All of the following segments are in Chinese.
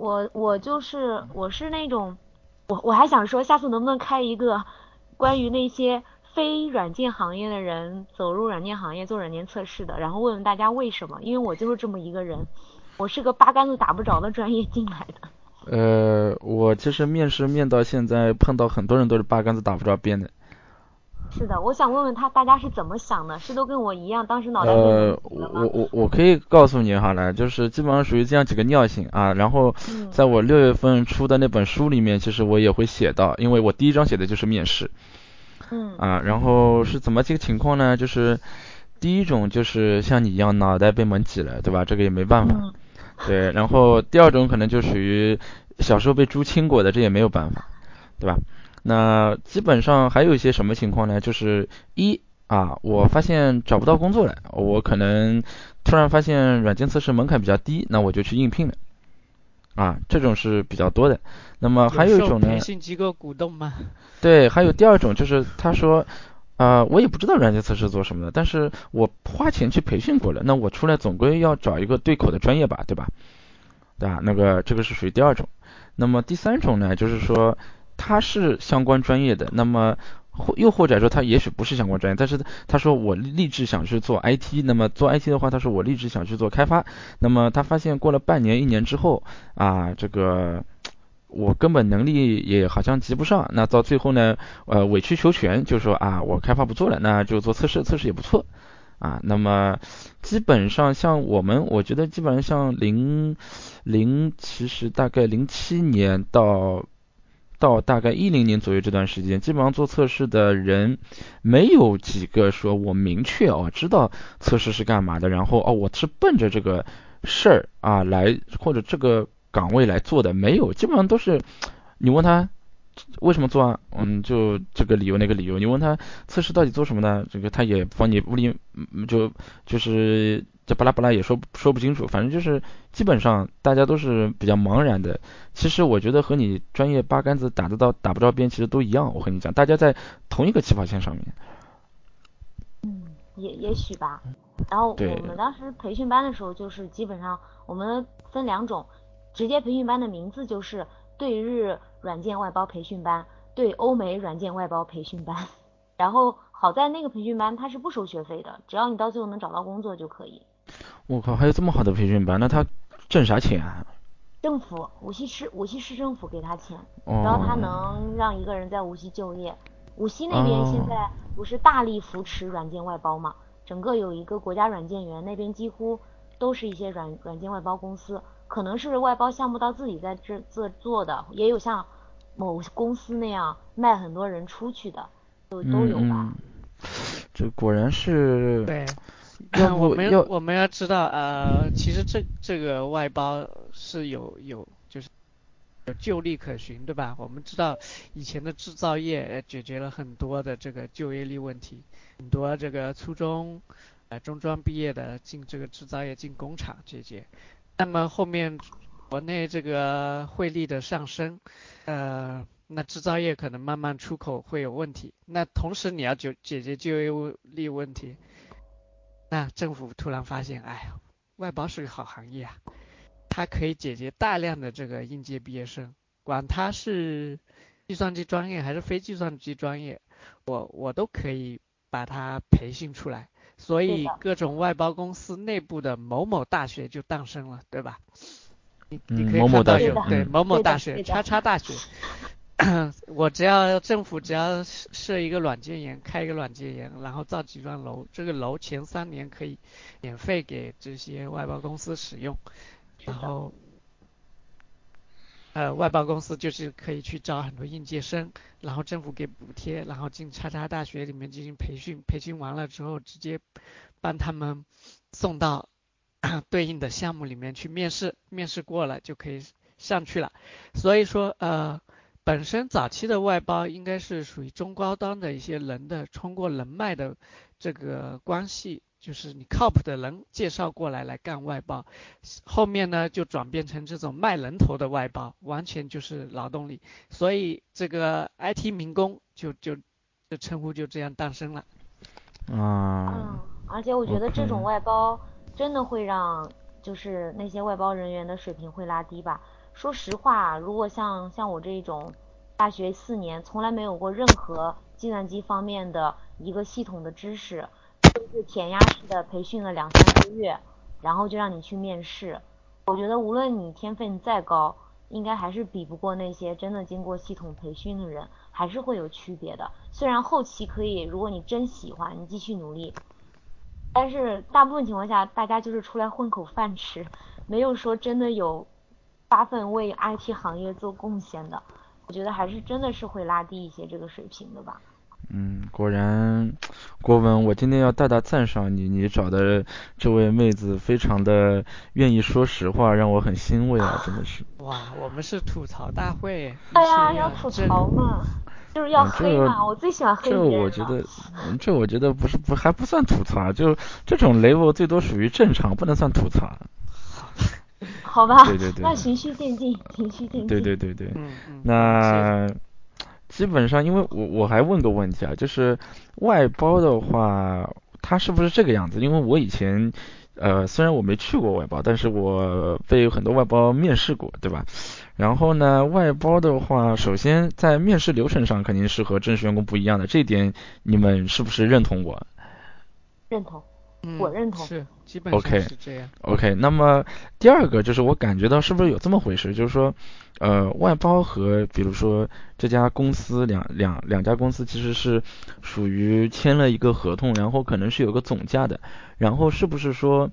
我我就是我是那种，我我还想说，下次能不能开一个关于那些非软件行业的人走入软件行业做软件测试的，然后问问大家为什么？因为我就是这么一个人，我是个八竿子打不着的专业进来的。呃，我其实面试面到现在碰到很多人都是八竿子打不着边的。是的，我想问问他，大家是怎么想的？是都跟我一样，当时脑袋呃，我我我可以告诉你好了，就是基本上属于这样几个尿性啊。然后，在我六月份出的那本书里面，其实我也会写到，因为我第一章写的就是面试。嗯。啊，然后是怎么几个情况呢？就是第一种就是像你一样脑袋被门挤了，对吧？这个也没办法。对。然后第二种可能就属于小时候被猪亲过的，这也没有办法，对吧？那基本上还有一些什么情况呢？就是一啊，我发现找不到工作了，我可能突然发现软件测试门槛比较低，那我就去应聘了。啊，这种是比较多的。那么还有一种呢？培训机构鼓动吗？对，还有第二种就是他说，啊，我也不知道软件测试做什么的，但是我花钱去培训过了，那我出来总归要找一个对口的专业吧，对吧？对吧？那个这个是属于第二种。那么第三种呢，就是说。他是相关专业的，那么或又或者说他也许不是相关专业，但是他说我立志想去做 IT，那么做 IT 的话，他说我立志想去做开发，那么他发现过了半年一年之后啊，这个我根本能力也好像及不上，那到最后呢，呃委曲求全，就说啊我开发不做了，那就做测试，测试也不错啊，那么基本上像我们，我觉得基本上像零零其实大概零七年到。到大概一零年左右这段时间，基本上做测试的人没有几个说我明确哦知道测试是干嘛的，然后哦我是奔着这个事儿啊来或者这个岗位来做的，没有，基本上都是你问他为什么做啊，嗯就这个理由那个理由，你问他测试到底做什么呢？这个他也帮你屋里就就是。这巴拉巴拉也说说不清楚，反正就是基本上大家都是比较茫然的。其实我觉得和你专业八竿子打得到打不着边，其实都一样。我和你讲，大家在同一个起跑线上面。嗯，也也许吧。然后我们当时培训班的时候，就是基本上我们分两种，直接培训班的名字就是对日软件外包培训班，对欧美软件外包培训班。然后好在那个培训班它是不收学费的，只要你到最后能找到工作就可以。我靠，还有这么好的培训班，那他挣啥钱啊？政府，无锡市无锡市政府给他钱，然后他能让一个人在无锡就业。无锡那边现在不是大力扶持软件外包嘛？整个有一个国家软件园，那边几乎都是一些软软件外包公司，可能是外包项目到自己在这这做的，也有像某公司那样卖很多人出去的，都都有吧。这果然是。对。我们我们要知道，呃，其实这这个外包是有有就是有就力可循，对吧？我们知道以前的制造业解决了很多的这个就业率问题，很多这个初中呃中专毕业的进这个制造业进工厂解决。那么后面国内这个汇率的上升，呃，那制造业可能慢慢出口会有问题。那同时你要解解决就业力问题。那政府突然发现，哎，外包是个好行业啊，它可以解决大量的这个应届毕业生，管他是计算机专业还是非计算机专业，我我都可以把他培训出来。所以各种外包公司内部的某某大学就诞生了，对吧？你你可以看到有对某某大学、叉叉大学。我只要政府只要设一个软件园，开一个软件园，然后造几幢楼，这个楼前三年可以免费给这些外包公司使用，然后呃外包公司就是可以去招很多应届生，然后政府给补贴，然后进叉叉大学里面进行培训，培训完了之后直接帮他们送到 对应的项目里面去面试，面试过了就可以上去了，所以说呃。本身早期的外包应该是属于中高端的一些人的通过人脉的这个关系，就是你靠谱的人介绍过来来干外包，后面呢就转变成这种卖人头的外包，完全就是劳动力，所以这个 IT 民工就就这称呼就这样诞生了。啊。嗯，而且我觉得这种外包真的会让就是那些外包人员的水平会拉低吧。说实话，如果像像我这种大学四年从来没有过任何计算机方面的一个系统的知识，就是填鸭式的培训了两三个月，然后就让你去面试，我觉得无论你天分再高，应该还是比不过那些真的经过系统培训的人，还是会有区别的。虽然后期可以，如果你真喜欢，你继续努力。但是大部分情况下，大家就是出来混口饭吃，没有说真的有发奋为 IT 行业做贡献的。我觉得还是真的是会拉低一些这个水平的吧。嗯，果然，郭文，我今天要大大赞赏你，你找的这位妹子非常的愿意说实话，让我很欣慰啊，真的是。哇，我们是吐槽大会。对呀，要吐槽嘛。就是要黑嘛，我最喜欢黑这我觉得，这我觉得不是不还不算吐槽，就这种 level 最多属于正常，不能算吐槽。好吧。对对对。那循序渐进，循序渐进。对对对对。嗯嗯。那基本上，因为我我还问个问题啊，就是外包的话，它是不是这个样子？因为我以前。呃，虽然我没去过外包，但是我被很多外包面试过，对吧？然后呢，外包的话，首先在面试流程上肯定是和正式员工不一样的，这一点你们是不是认同我？认同。我认同是基本上是这样。OK，那么第二个就是我感觉到是不是有这么回事？就是说，呃，外包和比如说这家公司两两两家公司其实是属于签了一个合同，然后可能是有个总价的，然后是不是说，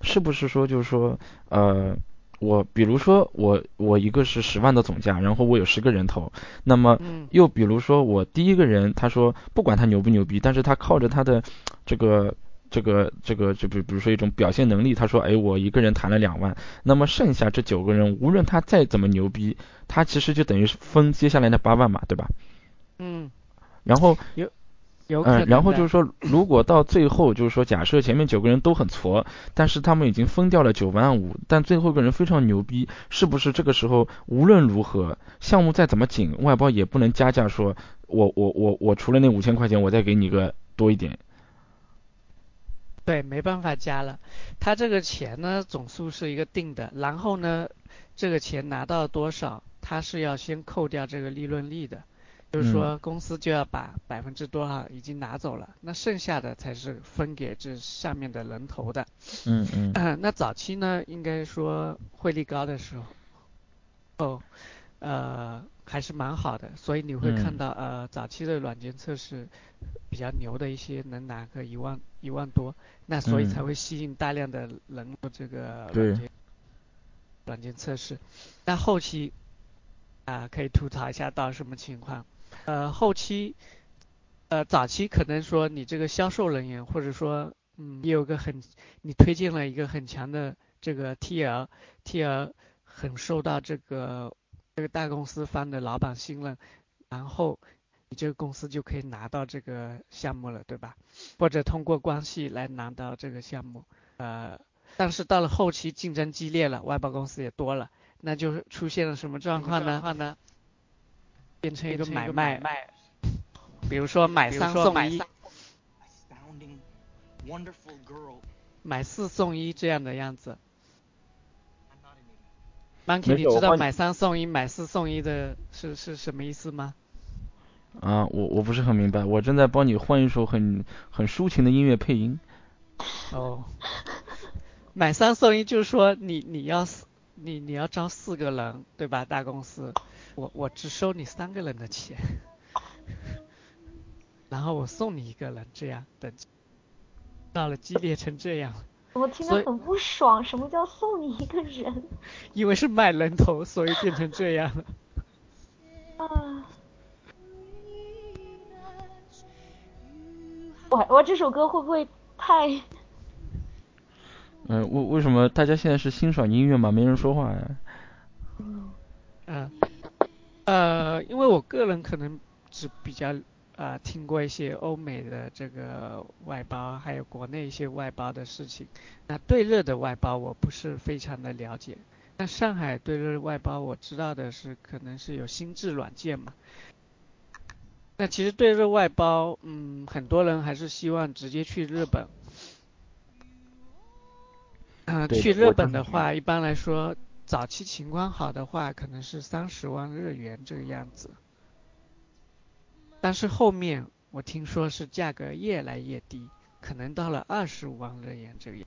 是不是说就是说，呃，我比如说我我一个是十万的总价，然后我有十个人头，那么又比如说我第一个人他说不管他牛不牛逼，但是他靠着他的这个。这个这个就比比如说一种表现能力，他说，哎，我一个人谈了两万，那么剩下这九个人，无论他再怎么牛逼，他其实就等于是分接下来那八万嘛，对吧？嗯。然后有有嗯，然后就是说，如果到最后就是说，假设前面九个人都很挫，但是他们已经分掉了九万五，但最后一个人非常牛逼，是不是这个时候无论如何项目再怎么紧，外包也不能加价说，我我我我除了那五千块钱，我再给你个多一点。对，没办法加了。他这个钱呢，总数是一个定的，然后呢，这个钱拿到多少，他是要先扣掉这个利润率的，就是说公司就要把百分之多少已经拿走了，那剩下的才是分给这下面的人头的。嗯嗯。那早期呢，应该说汇率高的时候，哦，呃。还是蛮好的，所以你会看到呃早期的软件测试比较牛的一些能拿个一万一万多，那所以才会吸引大量的人做这个软件软件测试。那后期啊可以吐槽一下到什么情况？呃后期呃早期可能说你这个销售人员或者说嗯你有个很你推荐了一个很强的这个 TL，TL 很受到这个。这个大公司方的老板信任，然后你这个公司就可以拿到这个项目了，对吧？或者通过关系来拿到这个项目，呃，但是到了后期竞争激烈了，外包公司也多了，那就出现了什么状况呢？变成一个买卖，比如说买三送一，买四送一这样的样子。Monkey，你知道买三送一、买四送一的是是什么意思吗？啊，我我不是很明白，我正在帮你换一首很很抒情的音乐配音。哦，买三送一就是说你你要四你你要招四个人对吧？大公司，我我只收你三个人的钱，然后我送你一个人，这样等到了激烈成这样。我听得很不爽，什么叫送你一个人？因为是卖人头，所以变成这样了。啊！我我这首歌会不会太……嗯，为为什么大家现在是欣赏音乐嘛？没人说话呀？嗯，呃，因为我个人可能只比较。啊，听过一些欧美的这个外包，还有国内一些外包的事情。那对热的外包我不是非常的了解。那上海对热外包我知道的是，可能是有心智软件嘛。那其实对热外包，嗯，很多人还是希望直接去日本。嗯，去日本的话，一般来说，早期情况好的话，可能是三十万日元这个样子。但是后面我听说是价格越来越低，可能到了二十五万日元这个样。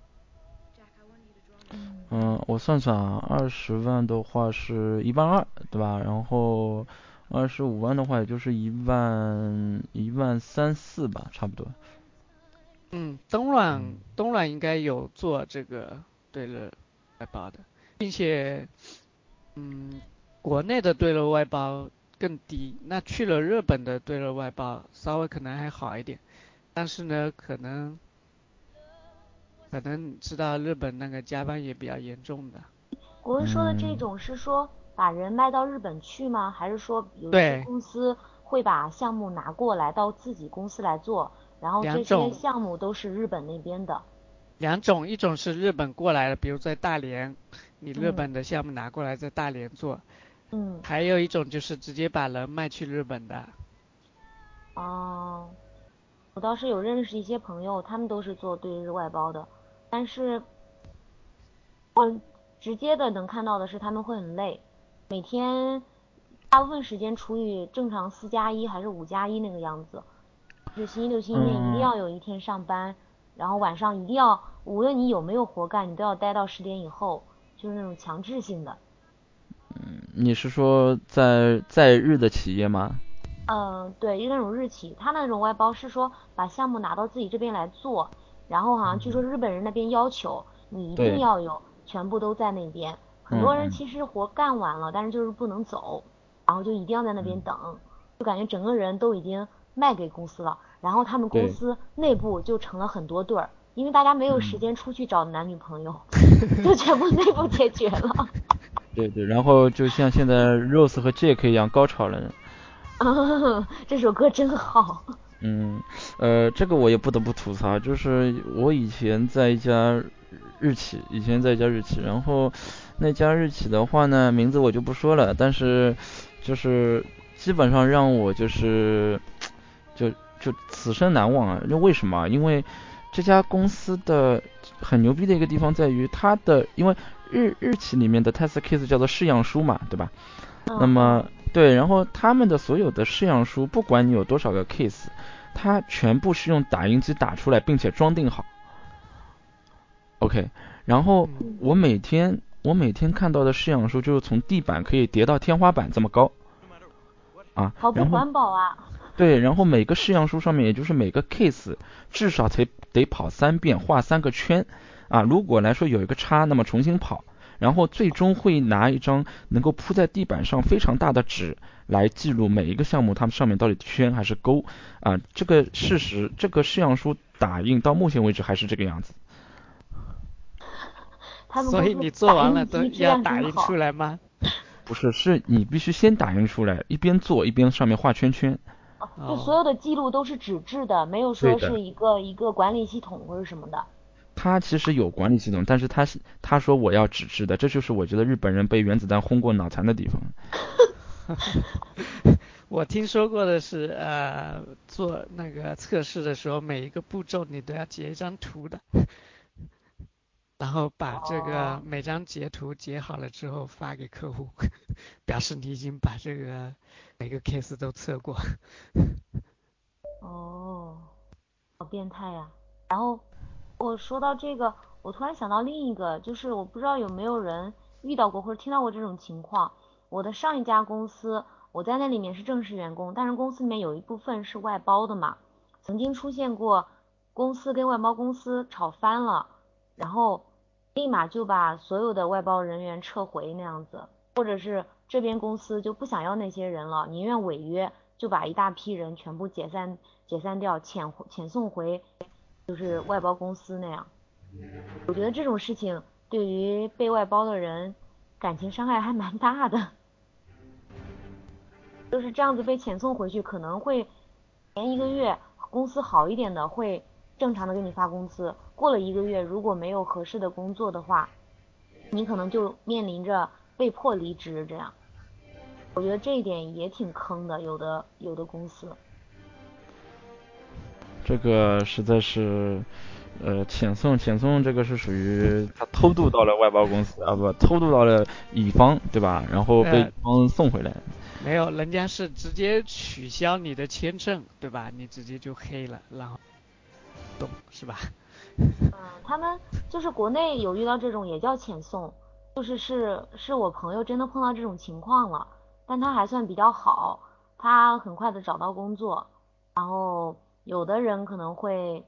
嗯，我算算啊，二十万的话是一万二，对吧？然后二十五万的话，也就是一万一万三四吧，差不多。嗯，东软东软应该有做这个对了外包的，并且，嗯，国内的对了外包更低，那去了日本的对热外包稍微可能还好一点，但是呢，可能。可能知道日本那个加班也比较严重的。国文说的这种是说把人卖到日本去吗？还是说有些公司会把项目拿过来到自己公司来做，然后这些项目都是日本那边的？两种，一种是日本过来的，比如在大连，你日本的项目拿过来在大连做。嗯。还有一种就是直接把人卖去日本的。哦，我倒是有认识一些朋友，他们都是做对日外包的。但是，我直接的能看到的是他们会很累，每天大部分时间处于正常四加一还是五加一那个样子，就星期六、星期天一定要有一天上班，然后晚上一定要，无论你有没有活干，你都要待到十点以后，就是那种强制性的。嗯，你是说在在日的企业吗？嗯，对，就那种日企，他那种外包是说把项目拿到自己这边来做。然后好像据说日本人那边要求你一定要有全部都在那边，很多人其实活干完了，但是就是不能走，然后就一定要在那边等，就感觉整个人都已经卖给公司了，然后他们公司内部就成了很多对儿，因为大家没有时间出去找男女朋友，就全部内部解决了。对对，然后就像现在 Rose 和 Jack 一样高潮了。啊 这首歌真好。嗯，呃，这个我也不得不吐槽，就是我以前在一家日企，以前在一家日企，然后那家日企的话呢，名字我就不说了，但是就是基本上让我就是就就此生难忘啊！那为什么？因为这家公司的很牛逼的一个地方在于它的，因为日日企里面的 test case 叫做试样书嘛，对吧？那么对，然后他们的所有的试样书，不管你有多少个 case。它全部是用打印机打出来，并且装订好。OK，然后我每天我每天看到的试样书就是从地板可以叠到天花板这么高，啊，好不环保啊。对，然后每个试样书上面，也就是每个 case 至少得得跑三遍，画三个圈，啊，如果来说有一个叉，那么重新跑。然后最终会拿一张能够铺在地板上非常大的纸来记录每一个项目，它们上面到底圈还是勾啊？这个事实，这个试样书打印到目前为止还是这个样子。所以你做完了都要打印出来吗？不是，是你必须先打印出来，一边做一边上面画圈圈。就所有的记录都是纸质的，没有说是一个一个管理系统或者什么的。他其实有管理系统，但是他是他说我要纸质的，这就是我觉得日本人被原子弹轰过脑残的地方。我听说过的是，呃，做那个测试的时候，每一个步骤你都要截一张图的，然后把这个每张截图截好了之后发给客户，表示你已经把这个每个 case 都测过。哦，好变态呀！然后。我说到这个，我突然想到另一个，就是我不知道有没有人遇到过或者听到过这种情况。我的上一家公司，我在那里面是正式员工，但是公司里面有一部分是外包的嘛。曾经出现过公司跟外包公司吵翻了，然后立马就把所有的外包人员撤回那样子，或者是这边公司就不想要那些人了，宁愿违约，就把一大批人全部解散解散掉，遣遣送回。就是外包公司那样，我觉得这种事情对于被外包的人感情伤害还蛮大的。就是这样子被遣送回去，可能会前一个月公司好一点的会正常的给你发工资，过了一个月如果没有合适的工作的话，你可能就面临着被迫离职这样。我觉得这一点也挺坑的，有的有的公司。这个实在是呃，遣送，遣送这个是属于 他偷渡到了外包公司啊，不，偷渡到了乙方，对吧？然后被乙方送回来。没有，人家是直接取消你的签证，对吧？你直接就黑了，然后，懂是吧？嗯，他们就是国内有遇到这种也叫遣送，就是是是我朋友真的碰到这种情况了，但他还算比较好，他很快的找到工作，然后有的人可能会。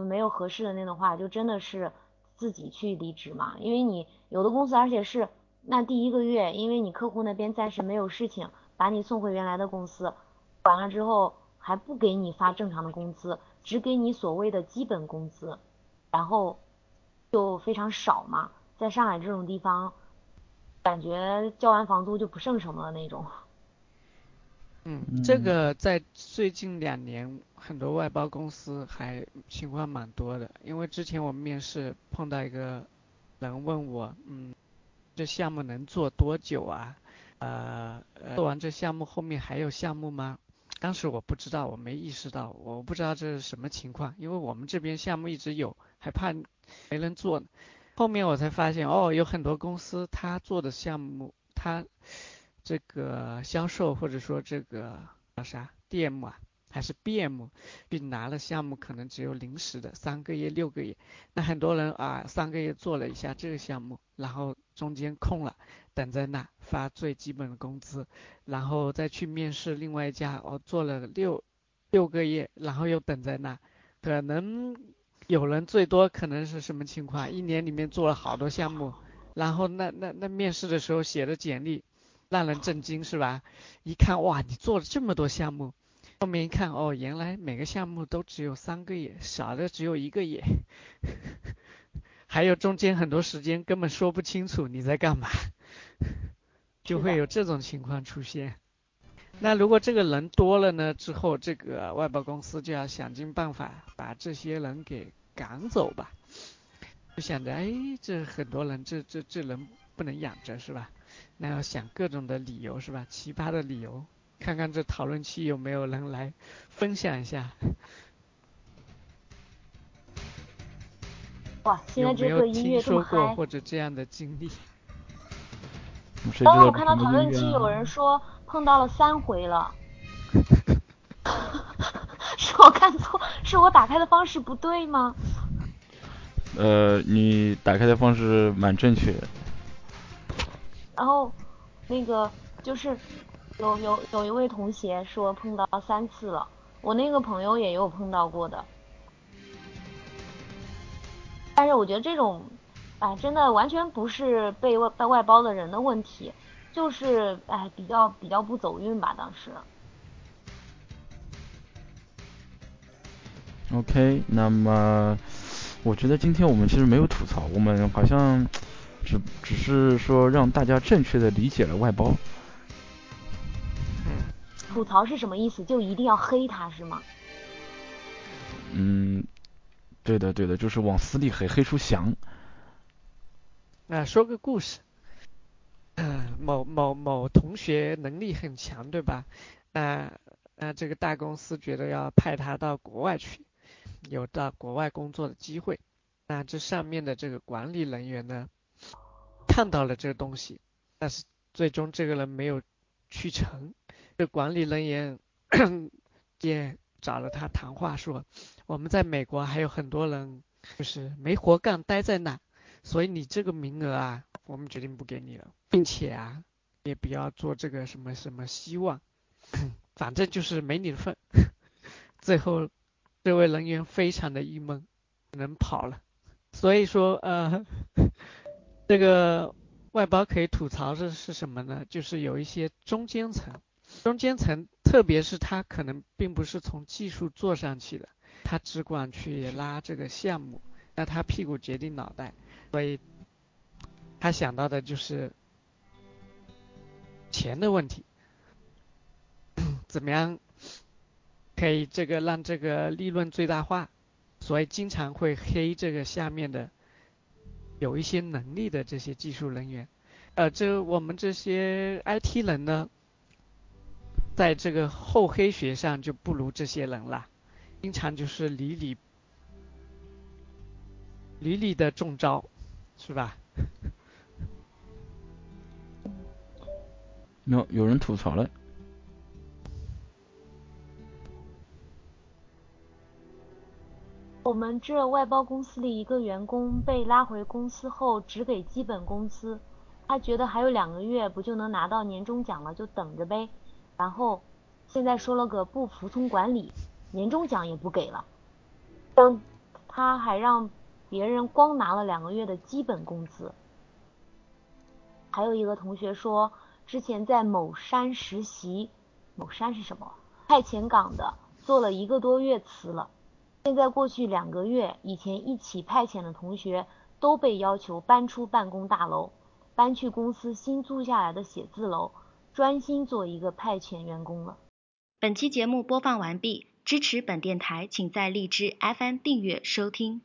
没有合适的那种话，就真的是自己去离职嘛。因为你有的公司，而且是那第一个月，因为你客户那边暂时没有事情，把你送回原来的公司，完了之后还不给你发正常的工资，只给你所谓的基本工资，然后就非常少嘛。在上海这种地方，感觉交完房租就不剩什么了那种。嗯，这个在最近两年，很多外包公司还情况蛮多的。因为之前我们面试碰到一个人问我，嗯，这项目能做多久啊？呃，做完这项目后面还有项目吗？当时我不知道，我没意识到，我不知道这是什么情况，因为我们这边项目一直有，还怕没人做。后面我才发现，哦，有很多公司他做的项目，他。这个销售或者说这个叫啥 DM 啊，还是 BM，并拿了项目可能只有临时的三个月六个月，那很多人啊三个月做了一下这个项目，然后中间空了，等在那发最基本的工资，然后再去面试另外一家，哦做了六六个月，然后又等在那，可能有人最多可能是什么情况，一年里面做了好多项目，然后那那那面试的时候写的简历。让人震惊是吧？一看哇，你做了这么多项目，后面一看哦，原来每个项目都只有三个月，少的只有一个月，还有中间很多时间根本说不清楚你在干嘛，就会有这种情况出现。那如果这个人多了呢？之后这个外包公司就要想尽办法把这些人给赶走吧。就想着，哎，这很多人，这这这人不能养着是吧？那要想各种的理由是吧？奇葩的理由，看看这讨论区有没有人来分享一下。哇，现在这个音乐这么嗨。或者这样的经历。刚刚我看到讨论区有人说碰到了三回了。是我看错？是我打开的方式不对吗？呃，你打开的方式蛮正确。然后，那个就是有有有一位同学说碰到三次了，我那个朋友也有碰到过的。但是我觉得这种，哎，真的完全不是被外被外包的人的问题，就是哎比较比较不走运吧，当时。OK，那么我觉得今天我们其实没有吐槽，我们好像。只只是说让大家正确的理解了外包。吐槽是什么意思？就一定要黑他是吗？嗯，对的对的，就是往死里黑，黑出翔。啊，说个故事。嗯，某某某同学能力很强，对吧？那那这个大公司觉得要派他到国外去，有到国外工作的机会。那这上面的这个管理人员呢？看到了这个东西，但是最终这个人没有去成。这管理人员 也找了他谈话，说我们在美国还有很多人就是没活干，待在那，所以你这个名额啊，我们决定不给你了，并且啊，也不要做这个什么什么希望，反正就是没你的份。最后这位人员非常的郁闷，能跑了。所以说呃。这个外包可以吐槽的是什么呢？就是有一些中间层，中间层，特别是他可能并不是从技术做上去的，他只管去拉这个项目，那他屁股决定脑袋，所以他想到的就是钱的问题，怎么样可以这个让这个利润最大化，所以经常会黑这个下面的。有一些能力的这些技术人员，呃，这我们这些 IT 人呢，在这个厚黑学上就不如这些人了，经常就是屡屡屡屡的中招，是吧？有有人吐槽了。我们这外包公司里一个员工被拉回公司后只给基本工资，他觉得还有两个月不就能拿到年终奖了，就等着呗。然后现在说了个不服从管理，年终奖也不给了。当他还让别人光拿了两个月的基本工资。还有一个同学说，之前在某山实习，某山是什么？派遣岗的，做了一个多月辞了。现在过去两个月，以前一起派遣的同学都被要求搬出办公大楼，搬去公司新租下来的写字楼，专心做一个派遣员工了。本期节目播放完毕，支持本电台，请在荔枝 FM 订阅收听。